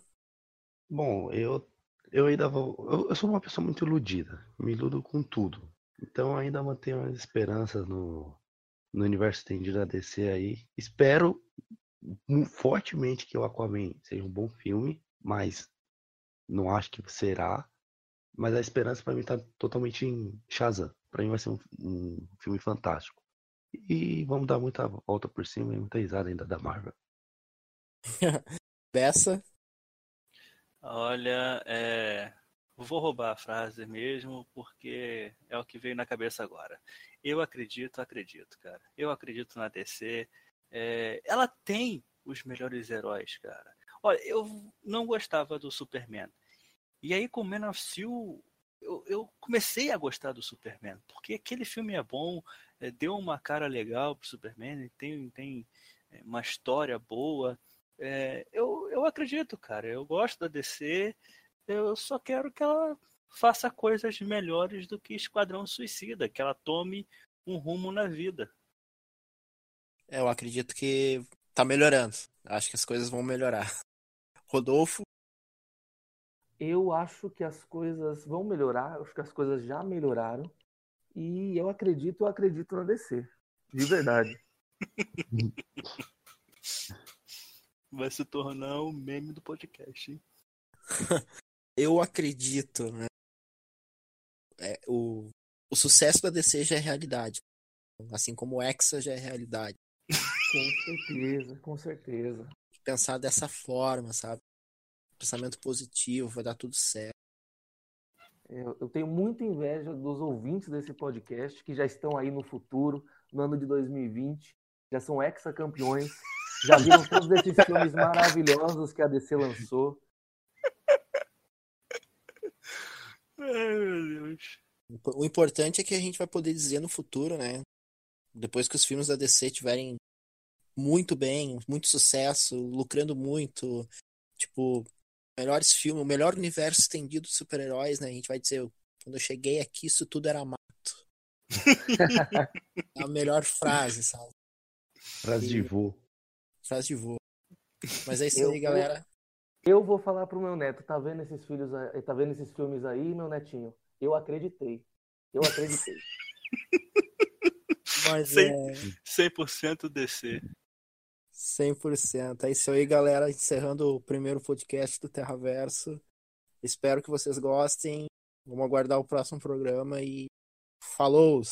Bom, eu, eu ainda vou. Eu, eu, sou uma pessoa muito iludida. Me iludo com tudo. Então ainda mantenho as esperanças no, no universo estendido da DC aí. Espero fortemente que o Aquaman seja um bom filme, mas não acho que será. Mas a esperança para mim tá totalmente em Shazam. Para mim vai ser um, um filme fantástico. E vamos dar muita volta por cima e muita risada ainda da Marvel. Peça. Olha, é... vou roubar a frase mesmo, porque é o que veio na cabeça agora. Eu acredito, acredito, cara. Eu acredito na DC. É... Ela tem os melhores heróis, cara. Olha, eu não gostava do Superman. E aí, com Man of Steel, eu, eu, comecei a gostar do Superman, porque aquele filme é bom, é, deu uma cara legal pro Superman, tem, tem é, uma história boa. É, eu, eu acredito, cara, eu gosto da DC, eu só quero que ela faça coisas melhores do que Esquadrão Suicida, que ela tome um rumo na vida. É, eu acredito que tá melhorando. Acho que as coisas vão melhorar. Rodolfo? Eu acho que as coisas vão melhorar, acho que as coisas já melhoraram. E eu acredito, eu acredito na DC. De verdade. Vai se tornar o meme do podcast, hein? eu acredito, né? É, o, o sucesso da DC já é realidade. Assim como o Exa já é realidade. Com certeza, com certeza. Pensar dessa forma, sabe? Pensamento positivo, vai dar tudo certo. Eu tenho muita inveja dos ouvintes desse podcast que já estão aí no futuro, no ano de 2020, já são ex-campeões, já viram todos esses filmes maravilhosos que a DC lançou. Ai, meu Deus. O importante é que a gente vai poder dizer no futuro, né? Depois que os filmes da DC tiverem muito bem, muito sucesso, lucrando muito, tipo, melhores filmes, o melhor universo estendido de super-heróis, né? A gente vai dizer, quando eu cheguei aqui, isso tudo era mato. é a melhor frase, sabe? Frase de vô. Frase de vô. Mas é isso Eu- aí, galera. Eu vou falar pro meu neto, tá vendo esses filhos, aí- tá vendo esses filmes aí, meu netinho? Eu acreditei. Eu acreditei. Mas Cem- é 100% DC. 100%. É isso aí, galera. Encerrando o primeiro podcast do Terraverso. Espero que vocês gostem. Vamos aguardar o próximo programa e falou!